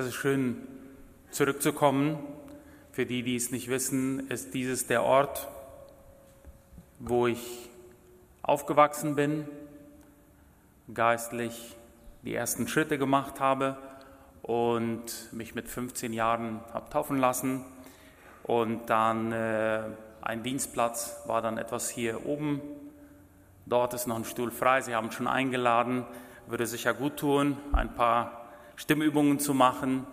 Es ist schön, zurückzukommen. Für die, die es nicht wissen, ist dieses der Ort, wo ich aufgewachsen bin, geistlich die ersten Schritte gemacht habe und mich mit 15 Jahren habe taufen lassen. Und dann äh, ein Dienstplatz war dann etwas hier oben. Dort ist noch ein Stuhl frei. Sie haben schon eingeladen. Würde sicher gut tun, ein paar Stimmübungen zu machen.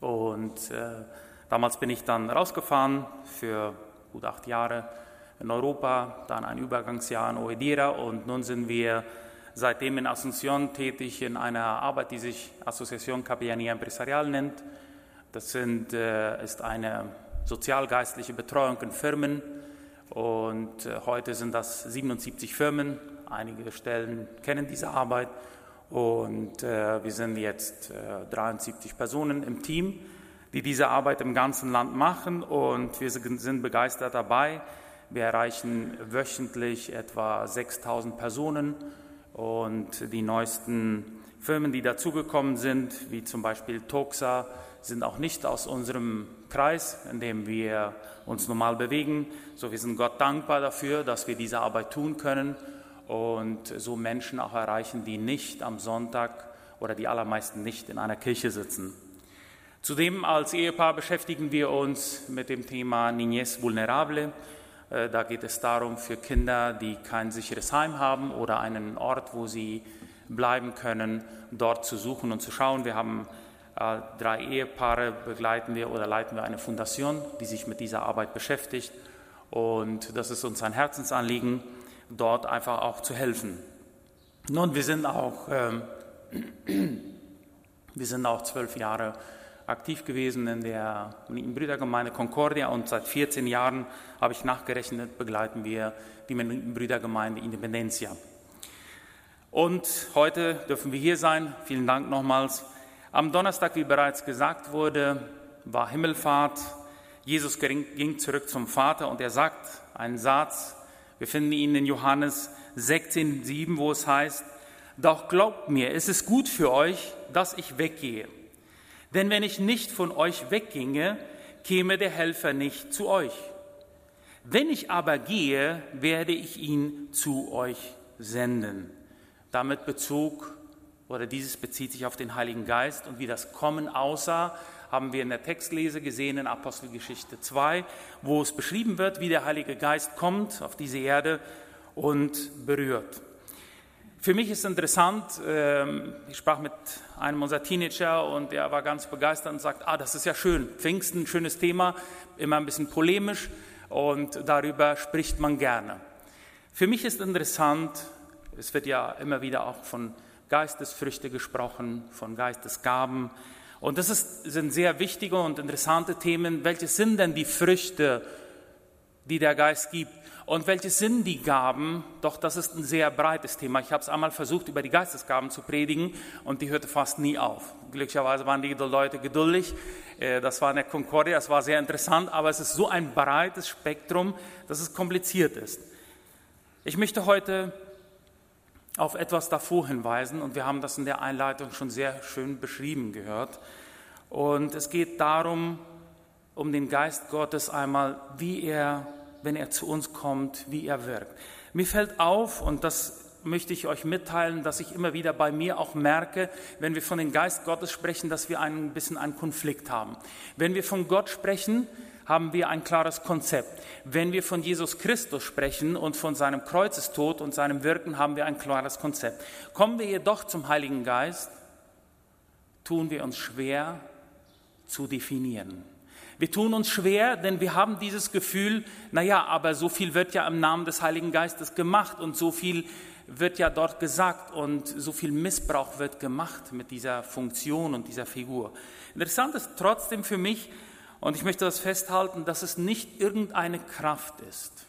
Und äh, damals bin ich dann rausgefahren für gut acht Jahre in Europa, dann ein Übergangsjahr in Oedira und nun sind wir seitdem in Asunción tätig in einer Arbeit, die sich Asociación Capellanía Empresarial nennt. Das sind, äh, ist eine sozialgeistliche Betreuung in Firmen und äh, heute sind das 77 Firmen. Einige Stellen kennen diese Arbeit und äh, wir sind jetzt äh, 73 Personen im Team, die diese Arbeit im ganzen Land machen und wir sind begeistert dabei. Wir erreichen wöchentlich etwa 6000 Personen und die neuesten Firmen, die dazugekommen sind, wie zum Beispiel Toxa, sind auch nicht aus unserem Kreis, in dem wir uns normal bewegen. So, wir sind Gott dankbar dafür, dass wir diese Arbeit tun können und so Menschen auch erreichen, die nicht am Sonntag oder die allermeisten nicht in einer Kirche sitzen. Zudem als Ehepaar beschäftigen wir uns mit dem Thema Niñez Vulnerable. Äh, da geht es darum, für Kinder, die kein sicheres Heim haben oder einen Ort, wo sie bleiben können, dort zu suchen und zu schauen. Wir haben äh, drei Ehepaare, begleiten wir oder leiten wir eine Fundation, die sich mit dieser Arbeit beschäftigt. Und das ist uns ein Herzensanliegen dort einfach auch zu helfen. Nun, wir sind auch, ähm, wir sind auch zwölf Jahre aktiv gewesen in der Brüdergemeinde Concordia und seit 14 Jahren, habe ich nachgerechnet, begleiten wir die Brüdergemeinde Independencia. Und heute dürfen wir hier sein. Vielen Dank nochmals. Am Donnerstag, wie bereits gesagt wurde, war Himmelfahrt. Jesus ging zurück zum Vater und er sagt einen Satz, wir finden ihn in Johannes 16, 7, wo es heißt, doch glaubt mir, es ist gut für euch, dass ich weggehe. Denn wenn ich nicht von euch wegginge, käme der Helfer nicht zu euch. Wenn ich aber gehe, werde ich ihn zu euch senden. Damit Bezug, oder dieses bezieht sich auf den Heiligen Geist und wie das Kommen aussah, haben wir in der Textlese gesehen in Apostelgeschichte 2, wo es beschrieben wird, wie der Heilige Geist kommt auf diese Erde und berührt. Für mich ist interessant, ähm, ich sprach mit einem unserer Teenager und er war ganz begeistert und sagt, ah, das ist ja schön, Pfingsten, schönes Thema, immer ein bisschen polemisch und darüber spricht man gerne. Für mich ist interessant, es wird ja immer wieder auch von Geistesfrüchte gesprochen, von Geistesgaben. Und das ist, sind sehr wichtige und interessante Themen. Welche sind denn die Früchte, die der Geist gibt? Und welche sind die Gaben? Doch das ist ein sehr breites Thema. Ich habe es einmal versucht, über die Geistesgaben zu predigen und die hörte fast nie auf. Glücklicherweise waren die Leute geduldig. Äh, das war in der Concordia, das war sehr interessant, aber es ist so ein breites Spektrum, dass es kompliziert ist. Ich möchte heute auf etwas davor hinweisen und wir haben das in der Einleitung schon sehr schön beschrieben gehört. Und es geht darum, um den Geist Gottes einmal, wie er, wenn er zu uns kommt, wie er wirkt. Mir fällt auf, und das möchte ich euch mitteilen, dass ich immer wieder bei mir auch merke, wenn wir von dem Geist Gottes sprechen, dass wir ein bisschen einen Konflikt haben. Wenn wir von Gott sprechen, haben wir ein klares Konzept. Wenn wir von Jesus Christus sprechen und von seinem Kreuzestod und seinem Wirken, haben wir ein klares Konzept. Kommen wir jedoch zum Heiligen Geist, tun wir uns schwer zu definieren. Wir tun uns schwer, denn wir haben dieses Gefühl, naja, aber so viel wird ja im Namen des Heiligen Geistes gemacht und so viel wird ja dort gesagt und so viel Missbrauch wird gemacht mit dieser Funktion und dieser Figur. Interessant ist trotzdem für mich, und ich möchte das festhalten, dass es nicht irgendeine Kraft ist.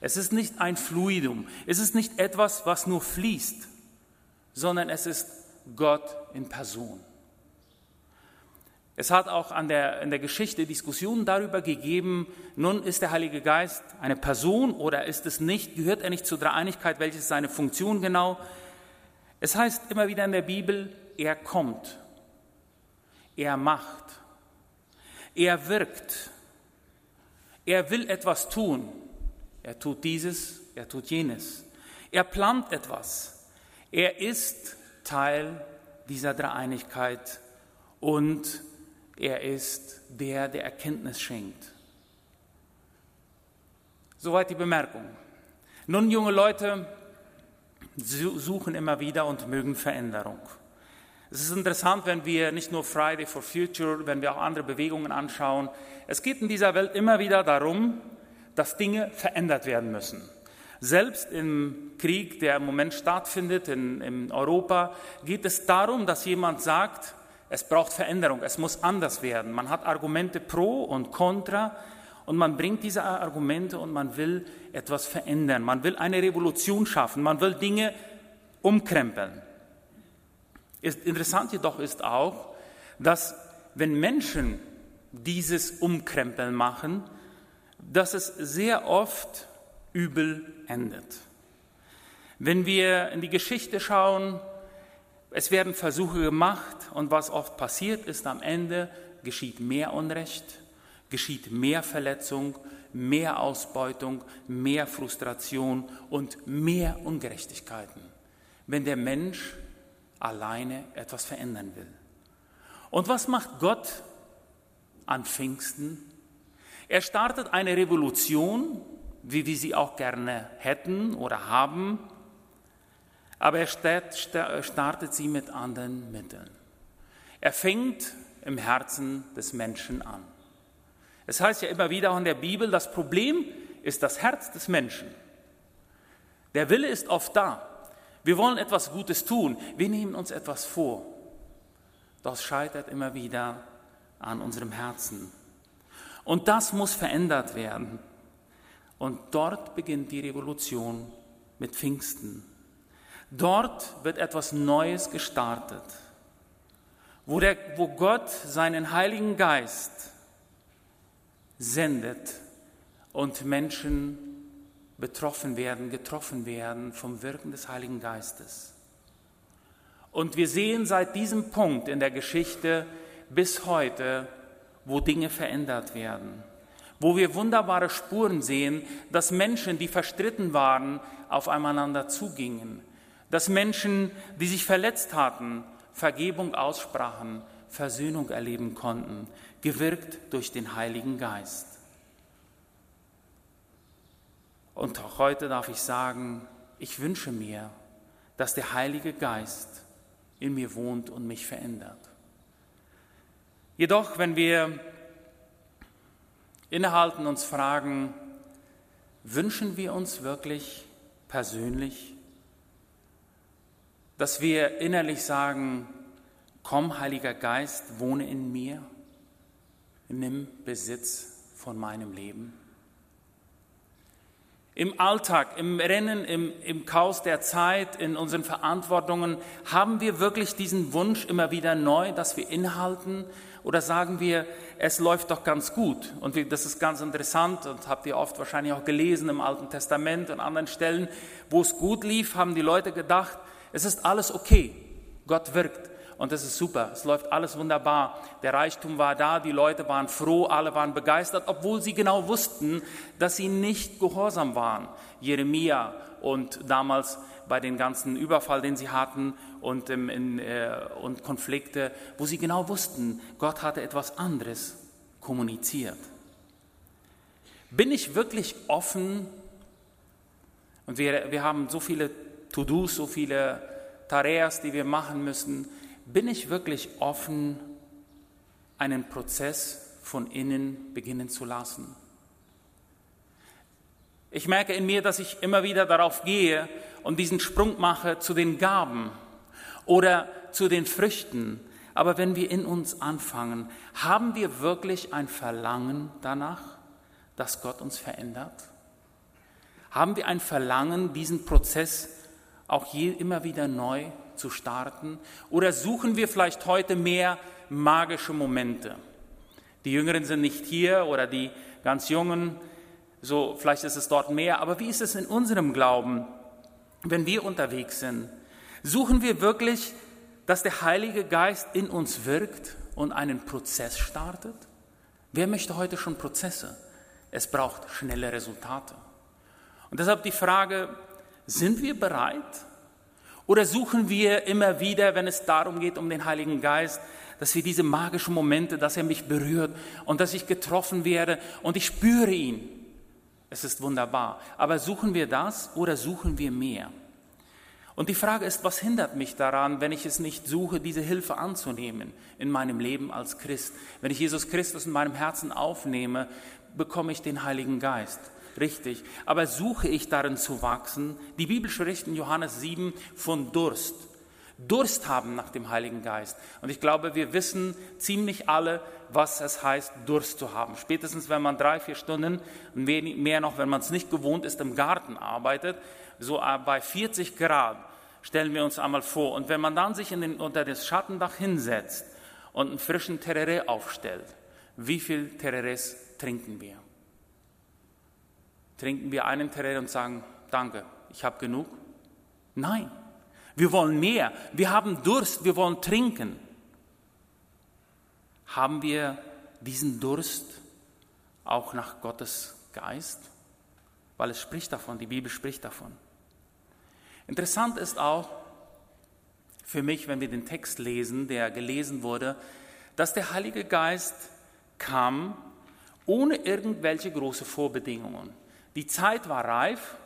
Es ist nicht ein Fluidum. Es ist nicht etwas, was nur fließt, sondern es ist Gott in Person. Es hat auch an der, in der Geschichte Diskussionen darüber gegeben, nun ist der Heilige Geist eine Person oder ist es nicht, gehört er nicht zur Dreieinigkeit, welche ist seine Funktion genau? Es heißt immer wieder in der Bibel, er kommt. er macht, er wirkt, er will etwas tun, er tut dieses, er tut jenes, er plant etwas, er ist Teil dieser Dreieinigkeit und er ist der, der Erkenntnis schenkt. Soweit die Bemerkung. Nun, junge Leute suchen immer wieder und mögen Veränderung. Es ist interessant, wenn wir nicht nur Friday for Future, wenn wir auch andere Bewegungen anschauen. Es geht in dieser Welt immer wieder darum, dass Dinge verändert werden müssen. Selbst im Krieg, der im Moment stattfindet in, in Europa, geht es darum, dass jemand sagt, es braucht Veränderung, es muss anders werden. Man hat Argumente pro und contra und man bringt diese Argumente und man will etwas verändern. Man will eine Revolution schaffen, man will Dinge umkrempeln. Interessant jedoch ist auch, dass wenn Menschen dieses Umkrempeln machen, dass es sehr oft übel endet. Wenn wir in die Geschichte schauen, es werden Versuche gemacht und was oft passiert ist, am Ende geschieht mehr Unrecht, geschieht mehr Verletzung, mehr Ausbeutung, mehr Frustration und mehr Ungerechtigkeiten, wenn der Mensch alleine etwas verändern will. Und was macht Gott an Pfingsten? Er startet eine Revolution, wie wir sie auch gerne hätten oder haben, aber er startet sie mit anderen Mitteln. Er fängt im Herzen des Menschen an. Es heißt ja immer wieder auch in der Bibel, das Problem ist das Herz des Menschen. Der Wille ist oft da. Wir wollen etwas Gutes tun. Wir nehmen uns etwas vor. Das scheitert immer wieder an unserem Herzen. Und das muss verändert werden. Und dort beginnt die Revolution mit Pfingsten. Dort wird etwas Neues gestartet, wo, der, wo Gott seinen Heiligen Geist sendet und Menschen betroffen werden, getroffen werden vom Wirken des Heiligen Geistes. Und wir sehen seit diesem Punkt in der Geschichte bis heute, wo Dinge verändert werden wo wir wunderbare Spuren sehen, dass Menschen, die verstritten waren, aufeinander zugingen, dass Menschen, die sich verletzt hatten, Vergebung aussprachen, Versöhnung erleben konnten, gewirkt durch den Heiligen Geist. Und auch heute darf ich sagen, ich wünsche mir, dass der Heilige Geist in mir wohnt und mich verändert. Jedoch, wenn wir innehalten, uns fragen, wünschen wir uns wirklich persönlich, dass wir innerlich sagen, komm Heiliger Geist, wohne in mir, nimm Besitz von meinem Leben. Im Alltag, im Rennen, im, im Chaos der Zeit, in unseren Verantwortungen, haben wir wirklich diesen Wunsch immer wieder neu, dass wir inhalten? Oder sagen wir, es läuft doch ganz gut? Und das ist ganz interessant und habt ihr oft wahrscheinlich auch gelesen im Alten Testament und anderen Stellen, wo es gut lief, haben die Leute gedacht, es ist alles okay, Gott wirkt und das ist super, es läuft alles wunderbar. Der Reichtum war da, die Leute waren froh, alle waren begeistert, obwohl sie genau wussten, dass sie nicht gehorsam waren. Jeremia und damals bei den ganzen Überfall, den sie hatten und, ähm, in, äh, und Konflikte, wo sie genau wussten, Gott hatte etwas anderes kommuniziert. Bin ich wirklich offen? Und wir, wir haben so viele To-Dos, so viele Tareas, die wir machen müssen. Bin ich wirklich offen, einen Prozess von innen beginnen zu lassen? Ich merke in mir, dass ich immer wieder darauf gehe und diesen Sprung mache zu den Gaben oder zu den Früchten. Aber wenn wir in uns anfangen, haben wir wirklich ein Verlangen danach, dass Gott uns verändert? Haben wir ein Verlangen, diesen Prozess auch je, immer wieder neu zu starten? Oder suchen wir vielleicht heute mehr magische Momente? Die Jüngeren sind nicht hier oder die ganz Jungen, so vielleicht ist es dort mehr, aber wie ist es in unserem Glauben, wenn wir unterwegs sind? Suchen wir wirklich, dass der Heilige Geist in uns wirkt und einen Prozess startet? Wer möchte heute schon Prozesse? Es braucht schnelle Resultate. Und deshalb die Frage, sind wir bereit? Oder suchen wir immer wieder, wenn es darum geht, um den Heiligen Geist, dass wir diese magischen Momente, dass er mich berührt und dass ich getroffen werde und ich spüre ihn. Es ist wunderbar. Aber suchen wir das oder suchen wir mehr? Und die Frage ist, was hindert mich daran, wenn ich es nicht suche, diese Hilfe anzunehmen in meinem Leben als Christ? Wenn ich Jesus Christus in meinem Herzen aufnehme, bekomme ich den Heiligen Geist. Richtig. Aber suche ich darin zu wachsen? Die Bibel spricht in Johannes 7 von Durst. Durst haben nach dem Heiligen Geist. Und ich glaube, wir wissen ziemlich alle, was es heißt, Durst zu haben. Spätestens, wenn man drei, vier Stunden, mehr noch, wenn man es nicht gewohnt ist, im Garten arbeitet, so äh, bei 40 Grad, stellen wir uns einmal vor. Und wenn man dann sich den, unter das Schattendach hinsetzt und einen frischen Tereré aufstellt, wie viel Tererés trinken wir? Trinken wir einen Tereré und sagen, danke, ich habe genug? Nein, wir wollen mehr. Wir haben Durst, wir wollen trinken. Haben wir diesen Durst auch nach Gottes Geist? Weil es spricht davon, die Bibel spricht davon. Interessant ist auch für mich, wenn wir den Text lesen, der gelesen wurde, dass der Heilige Geist kam ohne irgendwelche große Vorbedingungen. Die Zeit war reif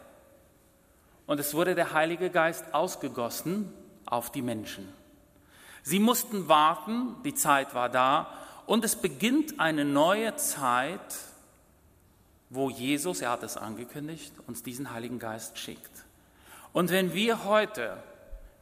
und es wurde der Heilige Geist ausgegossen auf die Menschen. Sie mussten warten, die Zeit war da und es beginnt eine neue Zeit, wo Jesus, er hat es angekündigt, uns diesen Heiligen Geist schickt. Und wenn wir heute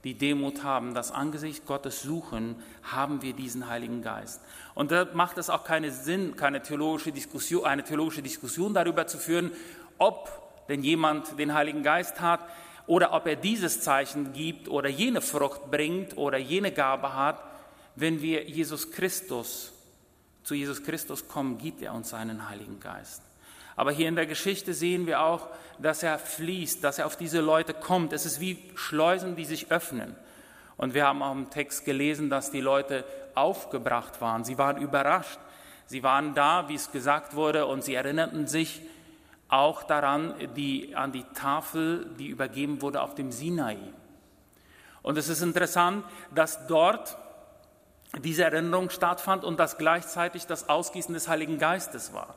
die Demut haben, das Angesicht Gottes suchen, haben wir diesen Heiligen Geist. Und da macht es auch keinen Sinn, keine theologische Diskussion, eine theologische Diskussion darüber zu führen, ob denn jemand den Heiligen Geist hat oder ob er dieses Zeichen gibt oder jene Frucht bringt oder jene Gabe hat. Wenn wir Jesus Christus, zu Jesus Christus kommen, gibt er uns seinen Heiligen Geist. Aber hier in der Geschichte sehen wir auch, dass er fließt, dass er auf diese Leute kommt. Es ist wie Schleusen, die sich öffnen. Und wir haben auch im Text gelesen, dass die Leute aufgebracht waren. Sie waren überrascht. Sie waren da, wie es gesagt wurde, und sie erinnerten sich auch daran, die, an die Tafel, die übergeben wurde auf dem Sinai. Und es ist interessant, dass dort diese Erinnerung stattfand und dass gleichzeitig das Ausgießen des Heiligen Geistes war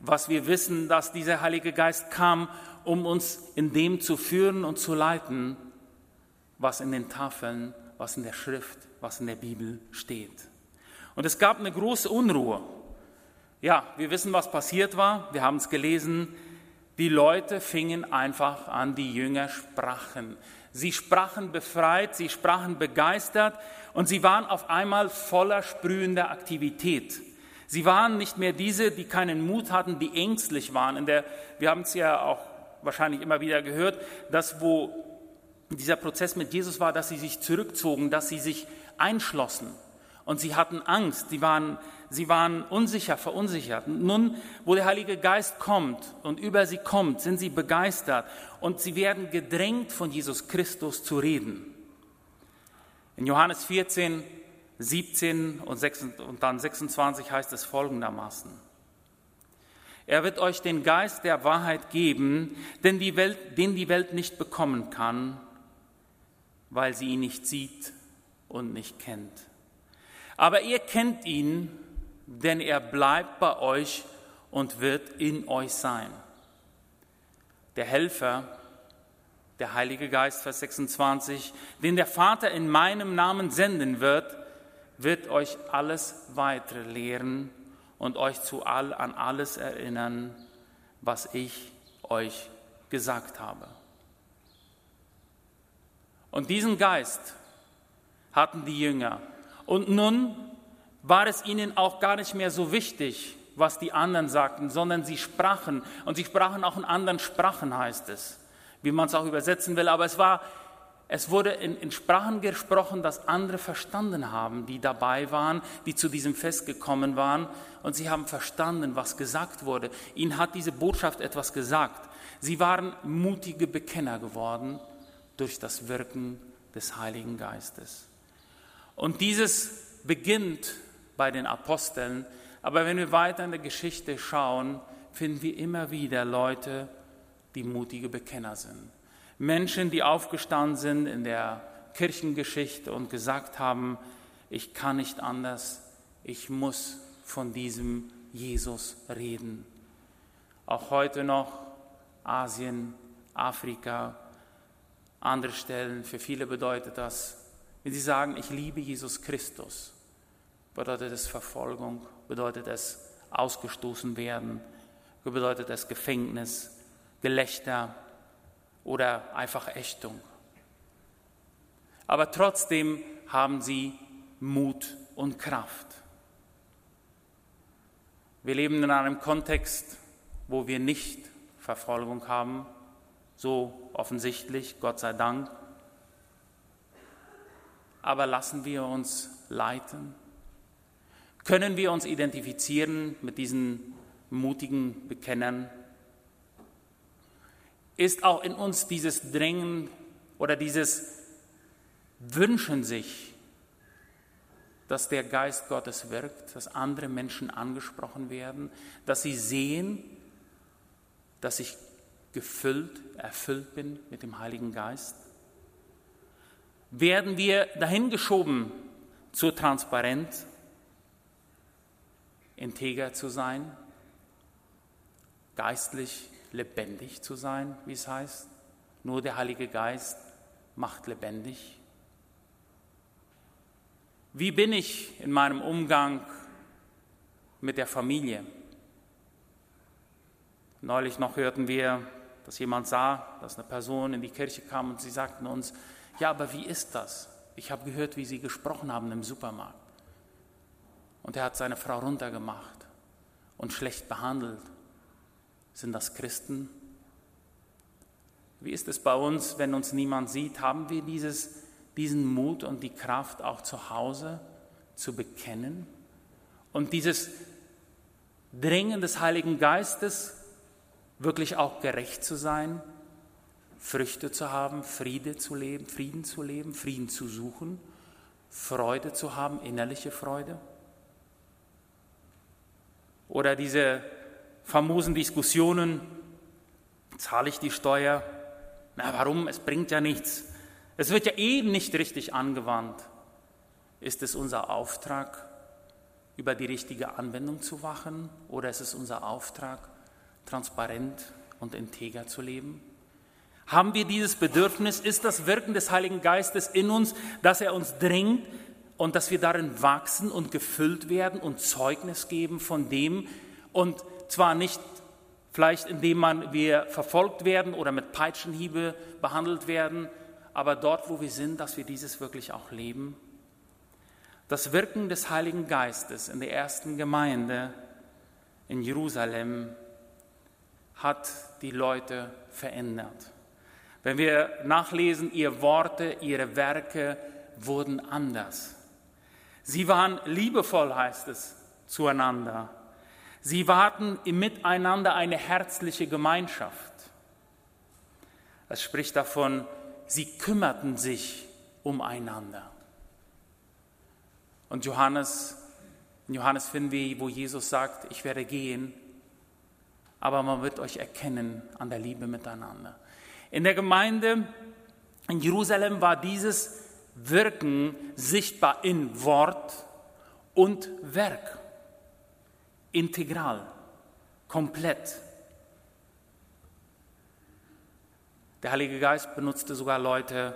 was wir wissen, dass dieser Heilige Geist kam, um uns in dem zu führen und zu leiten, was in den Tafeln, was in der Schrift, was in der Bibel steht. Und es gab eine große Unruhe. Ja, wir wissen, was passiert war. Wir haben es gelesen. Die Leute fingen einfach an, die Jünger sprachen. Sie sprachen befreit, sie sprachen begeistert und sie waren auf einmal voller sprühender Aktivität. Sie waren nicht mehr diese, die keinen Mut hatten, die ängstlich waren. In der, wir haben es ja auch wahrscheinlich immer wieder gehört, dass wo dieser Prozess mit Jesus war, dass sie sich zurückzogen, dass sie sich einschlossen. Und sie hatten Angst, sie waren, sie waren unsicher, verunsichert. Nun, wo der Heilige Geist kommt und über sie kommt, sind sie begeistert und sie werden gedrängt, von Jesus Christus zu reden. In Johannes 14 17 und, 6, und dann 26 heißt es folgendermaßen. Er wird euch den Geist der Wahrheit geben, den die Welt, den die Welt nicht bekommen kann, weil sie ihn nicht sieht und nicht kennt. Aber ihr kennt ihn, denn er bleibt bei euch und wird in euch sein. Der Helfer, der Heilige Geist, Vers 26, den der Vater in meinem Namen senden wird, wird euch alles weitere lehren und euch zu all, an alles erinnern, was ich euch gesagt habe. Und diesen Geist hatten die Jünger. Und nun war es ihnen auch gar nicht mehr so wichtig, was die anderen sagten, sondern sie sprachen. Und sie sprachen auch in anderen Sprachen, heißt es, wie man es auch übersetzen will. Aber es war es wurde in, in, Sprachen gesprochen, dass andere verstanden haben, die dabei waren, die zu diesem Fest gekommen waren. Und sie haben verstanden, was gesagt wurde. Ihnen hat diese Botschaft etwas gesagt. Sie waren mutige Bekenner geworden durch das Wirken des Heiligen Geistes. Und dieses beginnt bei den Aposteln. Aber wenn wir weiter in der Geschichte schauen, finden wir immer wieder Leute, die mutige Bekenner sind. Menschen, die aufgestanden sind in der Kirchengeschichte und gesagt haben, ich kann nicht anders, ich muss von diesem Jesus reden. Auch heute noch Asien, Afrika, andere Stellen, für viele bedeutet das, wenn sie sagen, ich liebe Jesus Christus, bedeutet es Verfolgung, bedeutet es ausgestoßen werden, bedeutet es Gefängnis, Gelächter oder einfach Ächtung. Aber trotzdem haben sie Mut und Kraft. Wir leben in einem Kontext, wo wir nicht Verfolgung haben, so offensichtlich, Gott sei Dank. Aber lassen wir uns leiten? Können wir uns identifizieren mit diesen mutigen Bekennern? Ist auch in uns dieses Drängen oder dieses Wünschen sich, dass der Geist Gottes wirkt, dass andere Menschen angesprochen werden, dass sie sehen, dass ich gefüllt, erfüllt bin mit dem Heiligen Geist? Werden wir dahingeschoben, zur Transparenz, integer zu sein, geistlich lebendig zu sein, wie es heißt? Nur der Heilige Geist macht lebendig. Wie bin ich in meinem Umgang mit der Familie? Neulich noch hörten wir, dass jemand sah, dass eine Person in die Kirche kam und sie sagten uns, ja, aber wie ist das? Ich habe gehört, wie Sie gesprochen haben im Supermarkt. Und er hat seine Frau runtergemacht und schlecht behandelt. Sind das Christen? Wie ist es bei uns, wenn uns niemand sieht? Haben wir dieses diesen Mut und die Kraft auch zu Hause zu bekennen und dieses Drängen des Heiligen Geistes wirklich auch gerecht zu sein, Früchte zu haben, Friede zu leben, Frieden zu leben, Frieden zu suchen, Freude zu haben, innerliche Freude? Oder diese famosen Diskussionen, zahle ich die Steuer? Na warum? Es bringt ja nichts. Es wird ja eh nicht richtig angewandt. Ist es unser Auftrag, über die richtige Anwendung zu wachen oder ist es unser Auftrag, transparent und integer zu leben? Haben wir dieses Bedürfnis? Ist das Wirken des Heiligen Geistes in uns, dass er uns drängt und dass wir darin wachsen und gefüllt werden und Zeugnis geben von dem und zwar nicht vielleicht indem man wir verfolgt werden oder mit Peitschenhiebe behandelt werden, aber dort, wo wir sind, dass wir dieses wirklich auch leben. Das Wirken des Heiligen Geistes in der ersten Gemeinde in Jerusalem hat die Leute verändert. Wenn wir nachlesen, ihre Worte, ihre Werke wurden anders. Sie waren liebevoll, heißt es, zueinander. Sie warten miteinander eine herzliche Gemeinschaft. Es spricht davon, sie kümmerten sich umeinander. Und Johannes, in Johannes finden wir, wo Jesus sagt, ich werde gehen, aber man wird euch erkennen an der Liebe miteinander. In der Gemeinde in Jerusalem war dieses Wirken sichtbar in Wort und Werk, integral, komplett. Der Heilige Geist benutzte sogar Leute,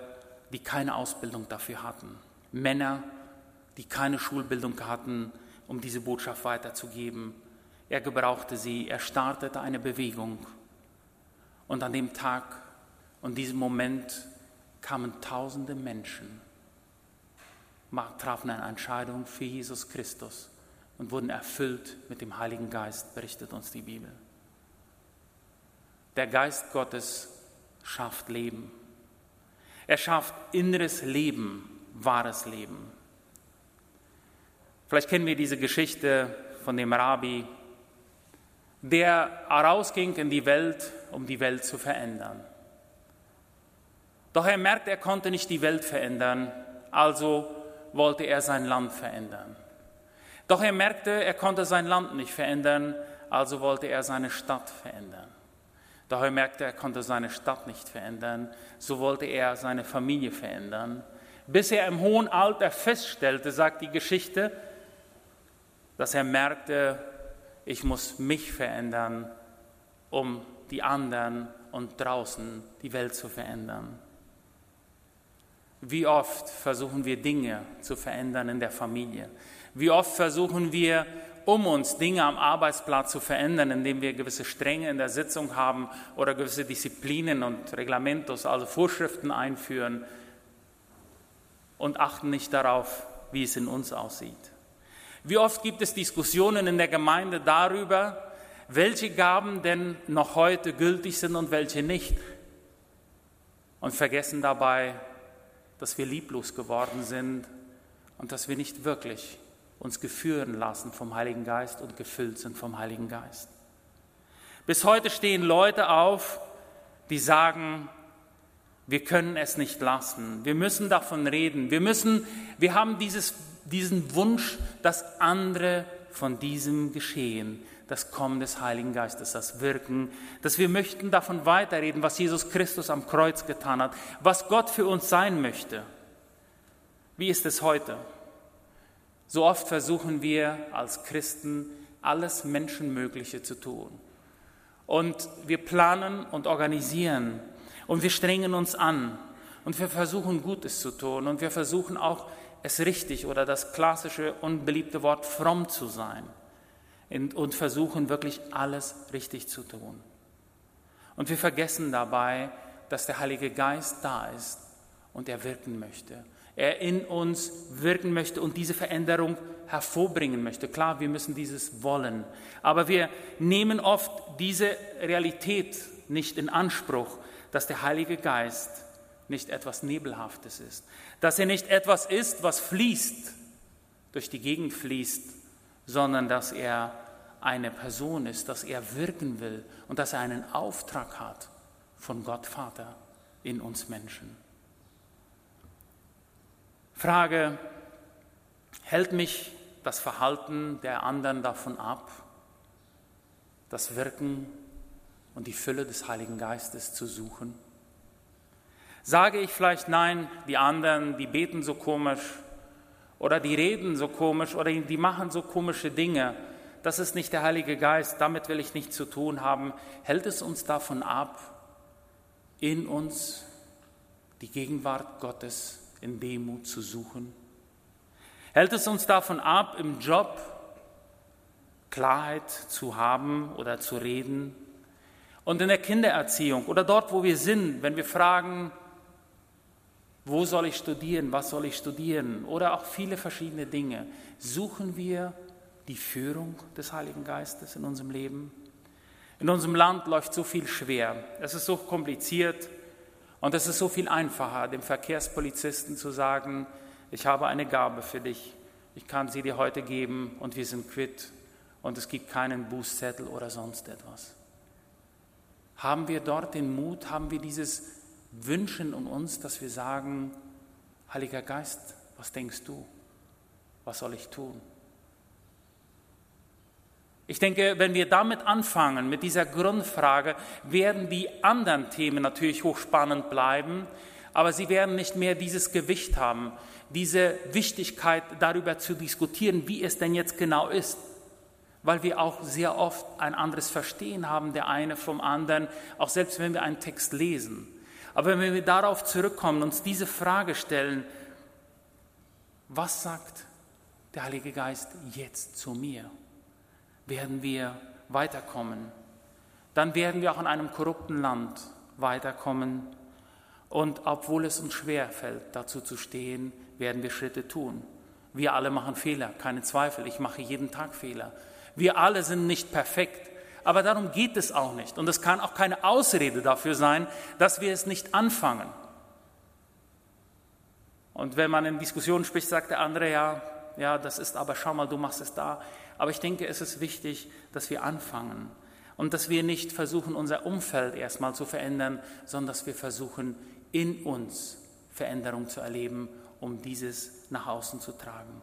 die keine Ausbildung dafür hatten. Männer, die keine Schulbildung hatten, um diese Botschaft weiterzugeben. Er gebrauchte sie, er startete eine Bewegung. Und an dem Tag und diesem Moment kamen tausende Menschen, trafen eine Entscheidung für Jesus Christus und wurden erfüllt mit dem Heiligen Geist, berichtet uns die Bibel. Der Geist Gottes schafft Leben. Er schafft inneres Leben, wahres Leben. Vielleicht kennen wir diese Geschichte von dem Rabbi, der herausging in die Welt, um die Welt zu verändern. Doch er merkt, er konnte nicht die Welt verändern, also wollte er sein Land verändern. Doch er merkte, er konnte sein Land nicht verändern, also wollte er seine Stadt verändern. Doch er merkte, er konnte seine Stadt nicht verändern, so wollte er seine Familie verändern, bis er im hohen Alter feststellte, sagt die Geschichte, dass er merkte, ich muss mich verändern, um die anderen und draußen die Welt zu verändern. Wie oft versuchen wir Dinge zu verändern in der Familie? Wie oft versuchen wir um uns Dinge am Arbeitsplatz zu verändern, indem wir gewisse Stränge in der Sitzung haben oder gewisse Disziplinen und Reglamentos, also Vorschriften einführen und achten nicht darauf, wie es in uns aussieht. Wie oft gibt es Diskussionen in der Gemeinde darüber, welche Gaben denn noch heute gültig sind und welche nicht. Und vergessen dabei, dass wir lieblos geworden sind und dass wir nicht wirklich uns geführen lassen vom Heiligen Geist und gefüllt sind vom Heiligen Geist. Bis heute stehen Leute auf, die sagen, wir können es nicht lassen, wir müssen davon reden, wir müssen, wir haben dieses, diesen Wunsch, dass andere von diesem Geschehen, das Kommen des Heiligen Geistes, das Wirken, dass wir möchten davon weiterreden, was Jesus Christus am Kreuz getan hat, was Gott für uns sein möchte. Wie ist es heute? So oft versuchen wir als Christen alles Menschenmögliche zu tun. Und wir planen und organisieren und wir strengen uns an und wir versuchen Gutes zu tun und wir versuchen auch es richtig oder das klassische unbeliebte Wort fromm zu sein und versuchen wirklich alles richtig zu tun. Und wir vergessen dabei, dass der Heilige Geist da ist und er wirken möchte er in uns wirken möchte und diese Veränderung hervorbringen möchte. Klar, wir müssen dieses wollen, aber wir nehmen oft diese Realität nicht in Anspruch, dass der Heilige Geist nicht etwas Nebelhaftes ist, dass er nicht etwas ist, was fließt, durch die Gegend fließt, sondern dass er eine Person ist, dass er wirken will und dass er einen Auftrag hat von Gott Vater in uns Menschen. Frage, hält mich das Verhalten der anderen davon ab, das Wirken und die Fülle des Heiligen Geistes zu suchen? Sage ich vielleicht, nein, die anderen, die beten so komisch oder die reden so komisch oder die machen so komische Dinge, das ist nicht der Heilige Geist, damit will ich nichts zu tun haben, hält es uns davon ab, in uns die Gegenwart Gottes in Demut zu suchen? Hält es uns davon ab, im Job Klarheit zu haben oder zu reden? Und in der Kindererziehung oder dort, wo wir sind, wenn wir fragen, wo soll ich studieren, was soll ich studieren? Oder auch viele verschiedene Dinge, suchen wir die Führung des Heiligen Geistes in unserem Leben? In unserem Land läuft so viel schwer, es ist so kompliziert, und es ist so viel einfacher, dem Verkehrspolizisten zu sagen, ich habe eine Gabe für dich, ich kann sie dir heute geben und wir sind quitt und es gibt keinen Bußzettel oder sonst etwas. Haben wir dort den Mut, haben wir dieses Wünschen in uns, dass wir sagen, Heiliger Geist, was denkst du? Was soll ich tun? Ich denke, wenn wir damit anfangen, mit dieser Grundfrage, werden die anderen Themen natürlich hochspannend bleiben, aber sie werden nicht mehr dieses Gewicht haben, diese Wichtigkeit darüber zu diskutieren, wie es denn jetzt genau ist, weil wir auch sehr oft ein anderes Verstehen haben, der eine vom anderen, auch selbst wenn wir einen Text lesen. Aber wenn wir darauf zurückkommen, uns diese Frage stellen, was sagt der Heilige Geist jetzt zu mir? werden wir weiterkommen. Dann werden wir auch in einem korrupten Land weiterkommen. Und obwohl es uns schwer fällt, dazu zu stehen, werden wir Schritte tun. Wir alle machen Fehler, keine Zweifel. Ich mache jeden Tag Fehler. Wir alle sind nicht perfekt. Aber darum geht es auch nicht. Und es kann auch keine Ausrede dafür sein, dass wir es nicht anfangen. Und wenn man in Diskussionen spricht, sagt der andere, ja, ja, das ist aber, schau mal, du machst es da. Aber ich denke, es ist wichtig, dass wir anfangen und dass wir nicht versuchen, unser Umfeld erstmal zu verändern, sondern dass wir versuchen, in uns Veränderung zu erleben, um dieses nach außen zu tragen.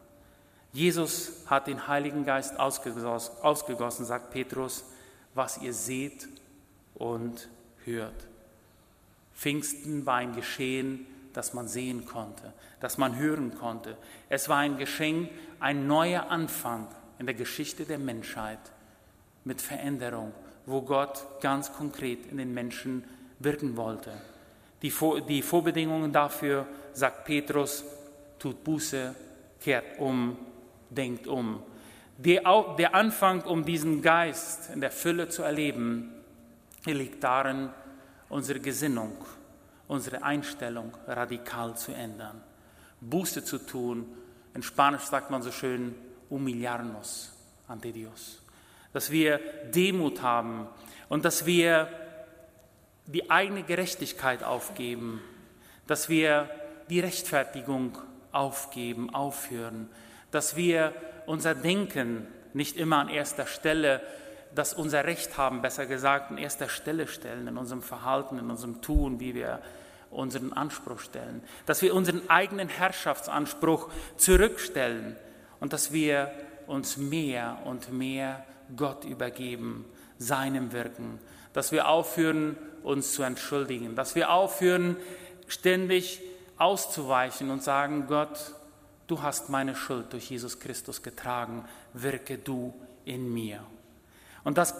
Jesus hat den Heiligen Geist ausgegossen, sagt Petrus, was ihr seht und hört. Pfingsten war ein Geschehen, das man sehen konnte, das man hören konnte. Es war ein Geschenk, ein neuer Anfang in der Geschichte der Menschheit mit Veränderung, wo Gott ganz konkret in den Menschen wirken wollte. Die, Vor die Vorbedingungen dafür, sagt Petrus, tut Buße, kehrt um, denkt um. Der Anfang, um diesen Geist in der Fülle zu erleben, liegt darin, unsere Gesinnung, unsere Einstellung radikal zu ändern. Buße zu tun, in Spanisch sagt man so schön, humillarnos ante Dios. Dass wir Demut haben und dass wir die eigene Gerechtigkeit aufgeben, dass wir die Rechtfertigung aufgeben, aufhören, dass wir unser Denken nicht immer an erster Stelle, dass unser Recht haben, besser gesagt, an erster Stelle stellen in unserem Verhalten, in unserem Tun, wie wir unseren Anspruch stellen, dass wir unseren eigenen Herrschaftsanspruch zurückstellen und dass wir uns mehr und mehr Gott übergeben, seinem Wirken, dass wir aufhören, uns zu entschuldigen, dass wir aufhören, ständig auszuweichen und sagen, Gott, du hast meine Schuld durch Jesus Christus getragen, wirke du in mir. Und das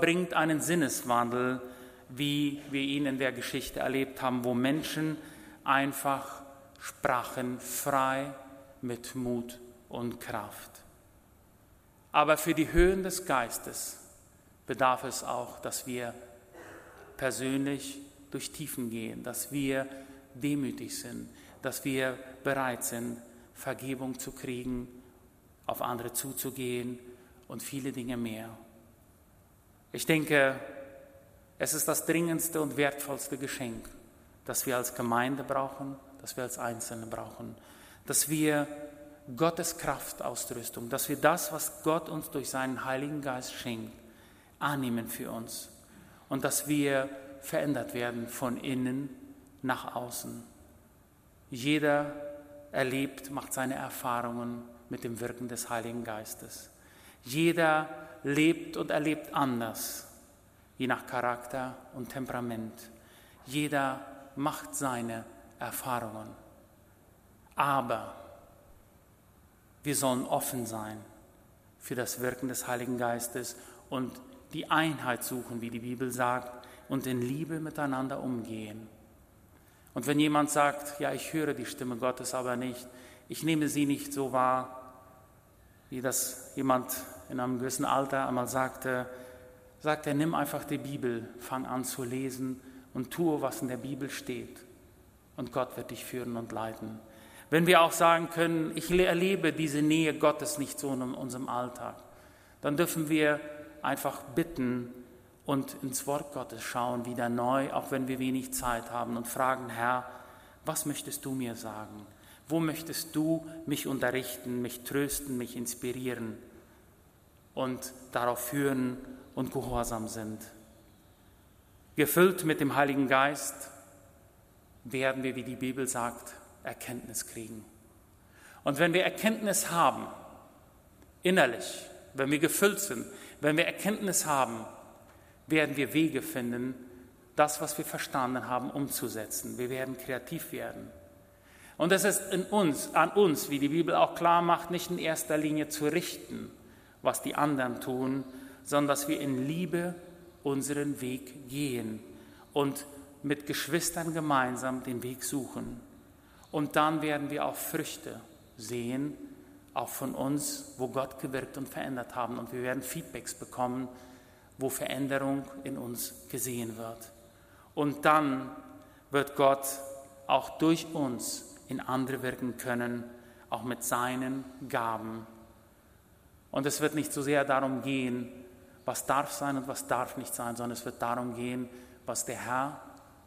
bringt einen Sinneswandel, wie wir ihn in der Geschichte erlebt haben, wo Menschen einfach sprachen frei mit Mut und Kraft. Aber für die Höhen des Geistes bedarf es auch, dass wir persönlich durch Tiefen gehen, dass wir demütig sind, dass wir bereit sind, Vergebung zu kriegen, auf andere zuzugehen und viele Dinge mehr. Ich denke, es ist das dringendste und wertvollste Geschenk, das wir als Gemeinde brauchen, das wir als Einzelne brauchen, dass wir Gottes Kraftausrüstung, dass wir das, was Gott uns durch seinen Heiligen Geist schenkt, annehmen für uns und dass wir verändert werden von innen nach außen. Jeder erlebt, macht seine Erfahrungen mit dem Wirken des Heiligen Geistes. Jeder lebt und erlebt anders, je nach Charakter und Temperament. Jeder macht seine Erfahrungen. Aber wir sollen offen sein für das Wirken des Heiligen Geistes und die Einheit suchen, wie die Bibel sagt, und in Liebe miteinander umgehen. Und wenn jemand sagt, ja, ich höre die Stimme Gottes aber nicht, ich nehme sie nicht so wahr, wie das jemand in einem gewissen Alter einmal sagte, sagt er, nimm einfach die Bibel, fang an zu lesen und tue, was in der Bibel steht. Und Gott wird dich führen und leiten. Wenn wir auch sagen können, ich erlebe diese Nähe Gottes nicht so in unserem Alltag, dann dürfen wir einfach bitten, und ins Wort Gottes schauen, wieder neu, auch wenn wir wenig Zeit haben und fragen, Herr, was möchtest du mir sagen? Wo möchtest du mich unterrichten, mich trösten, mich inspirieren und darauf führen und gehorsam sind? Gefüllt mit dem Heiligen Geist werden wir, wie die Bibel sagt, Erkenntnis kriegen. Und wenn wir Erkenntnis haben, innerlich, wenn wir gefüllt sind, wenn wir Erkenntnis haben, werden wir Wege finden, das, was wir verstanden haben, umzusetzen. Wir werden kreativ werden. Und es ist in uns, an uns, wie die Bibel auch klar macht, nicht in erster Linie zu richten, was die anderen tun, sondern dass wir in Liebe unseren Weg gehen und mit Geschwistern gemeinsam den Weg suchen. Und dann werden wir auch Früchte sehen, auch von uns, wo Gott gewirkt und verändert haben. Und wir werden Feedbacks bekommen, wo Veränderung in uns gesehen wird. Und dann wird Gott auch durch uns in andere wirken können, auch mit seinen Gaben. Und es wird nicht so sehr darum gehen, was darf sein und was darf nicht sein, sondern es wird darum gehen, was der Herr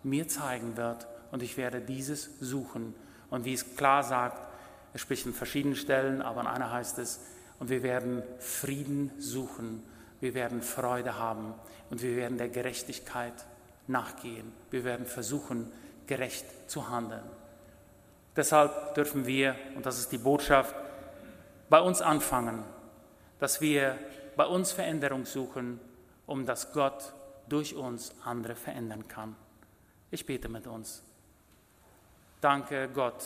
mir zeigen wird. Und ich werde dieses suchen. Und wie es klar sagt, er spricht an verschiedenen Stellen, aber an einer heißt es, und wir werden Frieden suchen wir werden Freude haben und wir werden der Gerechtigkeit nachgehen. Wir werden versuchen, gerecht zu handeln. Deshalb dürfen wir, und das ist die Botschaft, bei uns anfangen, dass wir bei uns Veränderung suchen, um dass Gott durch uns andere verändern kann. Ich bete mit uns. Danke Gott,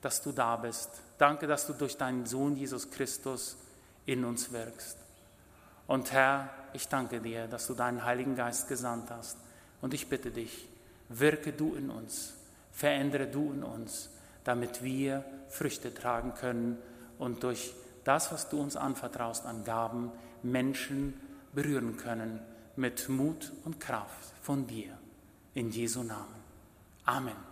dass du da bist. Danke, dass du durch deinen Sohn Jesus Christus in uns wirkst. Und Herr, ich danke dir, dass du deinen Heiligen Geist gesandt hast. Und ich bitte dich, wirke du in uns, verändere du in uns, damit wir Früchte tragen können und durch das, was du uns anvertraust an Gaben, Menschen berühren können mit Mut und Kraft von dir. In Jesu Namen. Amen.